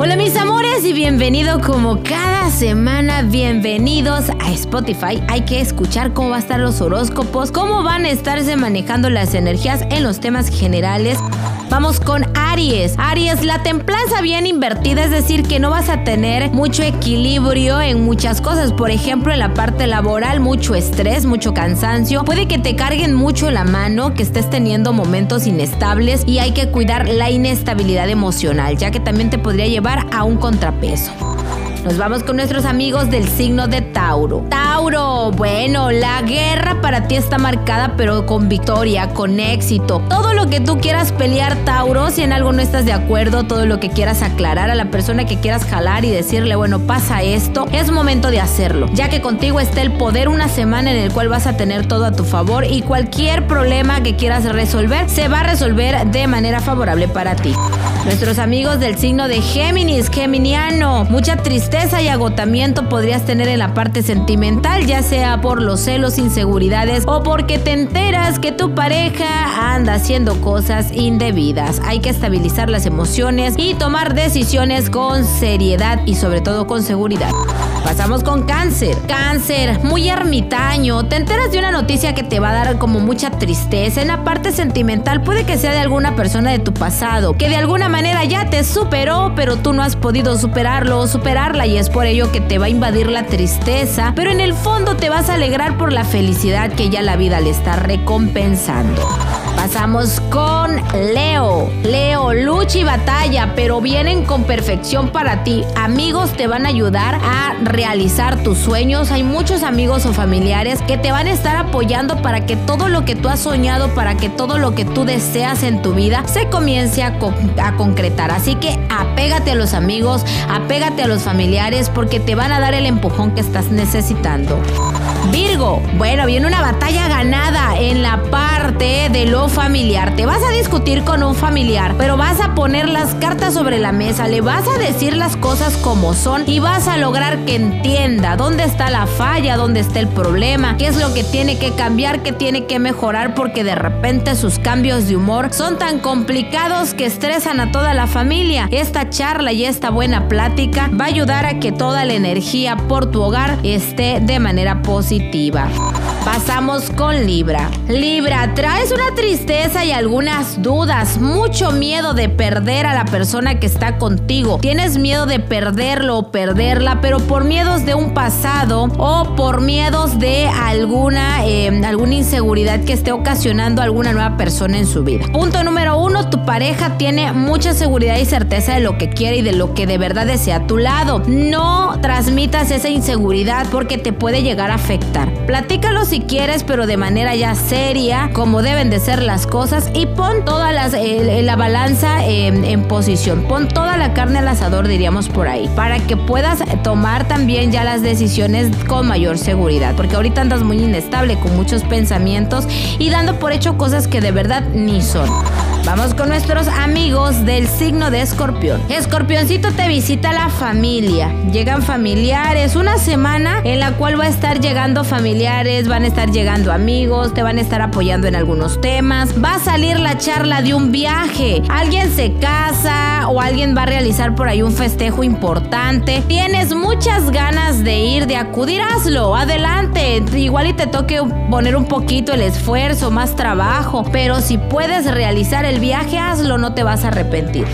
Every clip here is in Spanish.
Hola mis amores y bienvenido como cada semana, bienvenidos a Spotify. Hay que escuchar cómo va a estar los horóscopos, cómo van a estarse manejando las energías en los temas generales. Vamos con Aries. Aries, la templanza bien invertida, es decir, que no vas a tener mucho equilibrio en muchas cosas. Por ejemplo, en la parte laboral, mucho estrés, mucho cansancio. Puede que te carguen mucho la mano, que estés teniendo momentos inestables y hay que cuidar la inestabilidad emocional, ya que también te podría llevar a un contrapeso. Nos vamos con nuestros amigos del signo de Tauro. Bueno, la guerra para ti está marcada pero con victoria, con éxito. Todo lo que tú quieras pelear, Tauro, si en algo no estás de acuerdo, todo lo que quieras aclarar a la persona que quieras jalar y decirle, bueno, pasa esto, es momento de hacerlo, ya que contigo está el poder una semana en el cual vas a tener todo a tu favor y cualquier problema que quieras resolver se va a resolver de manera favorable para ti. Nuestros amigos del signo de Géminis, Geminiano, mucha tristeza y agotamiento podrías tener en la parte sentimental, ya sea por los celos, inseguridades o porque te enteras que tu pareja anda haciendo cosas indebidas. Hay que estabilizar las emociones y tomar decisiones con seriedad y sobre todo con seguridad. Pasamos con cáncer. Cáncer, muy ermitaño. Te enteras de una noticia que te va a dar como mucha tristeza. En la parte sentimental puede que sea de alguna persona de tu pasado, que de alguna manera ya te superó, pero tú no has podido superarlo o superarla y es por ello que te va a invadir la tristeza, pero en el fondo te vas a alegrar por la felicidad que ya la vida le está recompensando. Pasamos con Leo. Y batalla, pero vienen con perfección para ti. Amigos te van a ayudar a realizar tus sueños. Hay muchos amigos o familiares que te van a estar apoyando para que todo lo que tú has soñado, para que todo lo que tú deseas en tu vida se comience a, a concretar. Así que apégate a los amigos, apégate a los familiares porque te van a dar el empujón que estás necesitando. Virgo, bueno, viene una batalla ganada lo familiar. Te vas a discutir con un familiar, pero vas a poner las cartas sobre la mesa, le vas a decir las cosas como son y vas a lograr que entienda dónde está la falla, dónde está el problema, qué es lo que tiene que cambiar, qué tiene que mejorar, porque de repente sus cambios de humor son tan complicados que estresan a toda la familia. Esta charla y esta buena plática va a ayudar a que toda la energía por tu hogar esté de manera positiva. Pasamos con Libra. Libra, traes una tristeza y algunas dudas, mucho miedo de perder a la persona que está contigo. Tienes miedo de perderlo o perderla, pero por miedos de un pasado o por miedos de alguna, eh, alguna inseguridad que esté ocasionando alguna nueva persona en su vida. Punto número uno, tu pareja tiene mucha seguridad y certeza de lo que quiere y de lo que de verdad desea a tu lado. No transmitas esa inseguridad porque te puede llegar a afectar. Platícalo si quieres, pero de manera ya seria, como deben de ser las cosas, y pon toda las, eh, la balanza en posición. Pon toda la carne al asador, diríamos por ahí, para que puedas tomar también ya las decisiones con mayor seguridad, porque ahorita andas muy inestable, con muchos pensamientos y dando por hecho cosas que de verdad ni son. Vamos con nuestros amigos del signo de escorpión. Escorpioncito te visita la familia. Llegan familiares. Una semana en la cual va a estar llegando familiares, van a estar llegando amigos, te van a estar apoyando en algunos temas. Va a salir la charla de un viaje. Alguien se casa o alguien va a realizar por ahí un festejo importante. Tienes muchas ganas de ir, de acudir, hazlo. Adelante. Igual y te toque poner un poquito el esfuerzo, más trabajo. Pero si puedes realizar el viaje, hazlo, no te vas a arrepentir.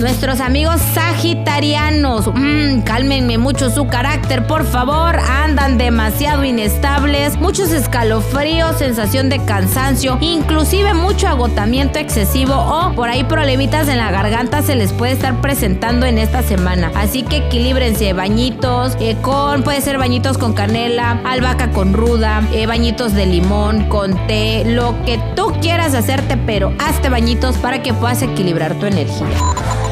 Nuestros amigos sagitarianos, mmm, cálmenme mucho su carácter, por favor, andan demasiado inestables, muchos escalofríos, sensación de cansancio, inclusive mucho agotamiento excesivo o por ahí problemitas en la garganta se les puede estar presentando en esta semana. Así que equilíbrense, bañitos eh, con, puede ser bañitos con canela, albahaca con ruda, eh, bañitos de limón, con té, lo que tú quieras hacerte, pero hazte bañitos para que puedas equilibrar tu energía.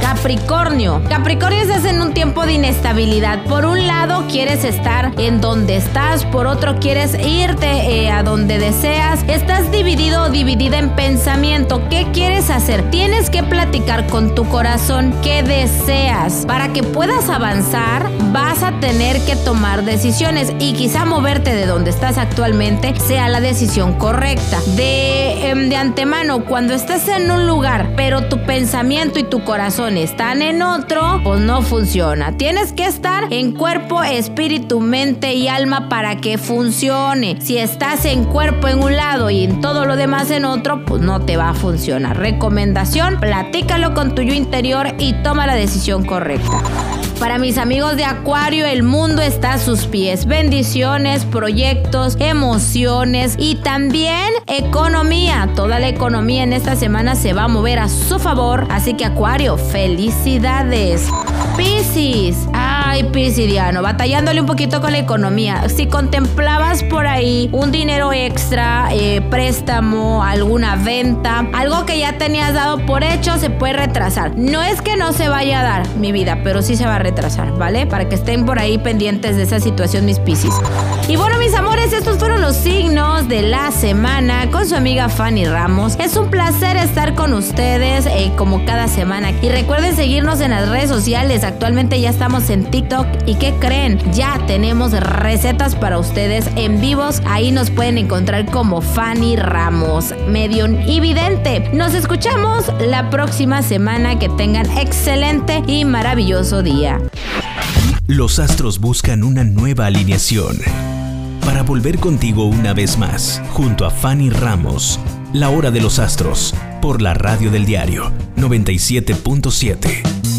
Capricornio. Capricornio estás en un tiempo de inestabilidad. Por un lado quieres estar en donde estás, por otro quieres irte eh, a donde deseas. Estás dividido o dividida en pensamiento. ¿Qué quieres hacer? Tienes que platicar con tu corazón qué deseas. Para que puedas avanzar, vas a tener que tomar decisiones y quizá moverte de donde estás actualmente sea la decisión correcta. De, em, de antemano, cuando estás en un lugar, pero tu pensamiento y tu corazón están en otro, pues no funciona. Tienes que estar en cuerpo, espíritu, mente y alma para que funcione. Si estás en cuerpo en un lado y en todo lo demás en otro, pues no te va a funcionar. Recomendación, platícalo con tu yo interior y toma la decisión correcta. Para mis amigos de Acuario, el mundo está a sus pies. Bendiciones, proyectos, emociones y también economía. Toda la economía en esta semana se va a mover a su favor. Así que Acuario, felicidades. Piscis. Ay, Piscidiano, batallándole un poquito con la economía. Si contemplabas por ahí un dinero extra, eh, préstamo, alguna venta, algo que ya tenías dado por hecho, se puede retrasar. No es que no se vaya a dar, mi vida, pero sí se va a retrasar, ¿vale? Para que estén por ahí pendientes de esa situación, mis Piscis. Y bueno, mis amores, estos fueron los signos de la semana con su amiga Fanny Ramos. Es un placer estar con ustedes eh, como cada semana. Y recuerden seguirnos en las redes sociales. Actualmente ya estamos en ¿Y qué creen? Ya tenemos recetas para ustedes en vivos. Ahí nos pueden encontrar como Fanny Ramos, Medium y Vidente. Nos escuchamos la próxima semana. Que tengan excelente y maravilloso día. Los astros buscan una nueva alineación para volver contigo una vez más, junto a Fanny Ramos, La Hora de los Astros, por la radio del diario 97.7.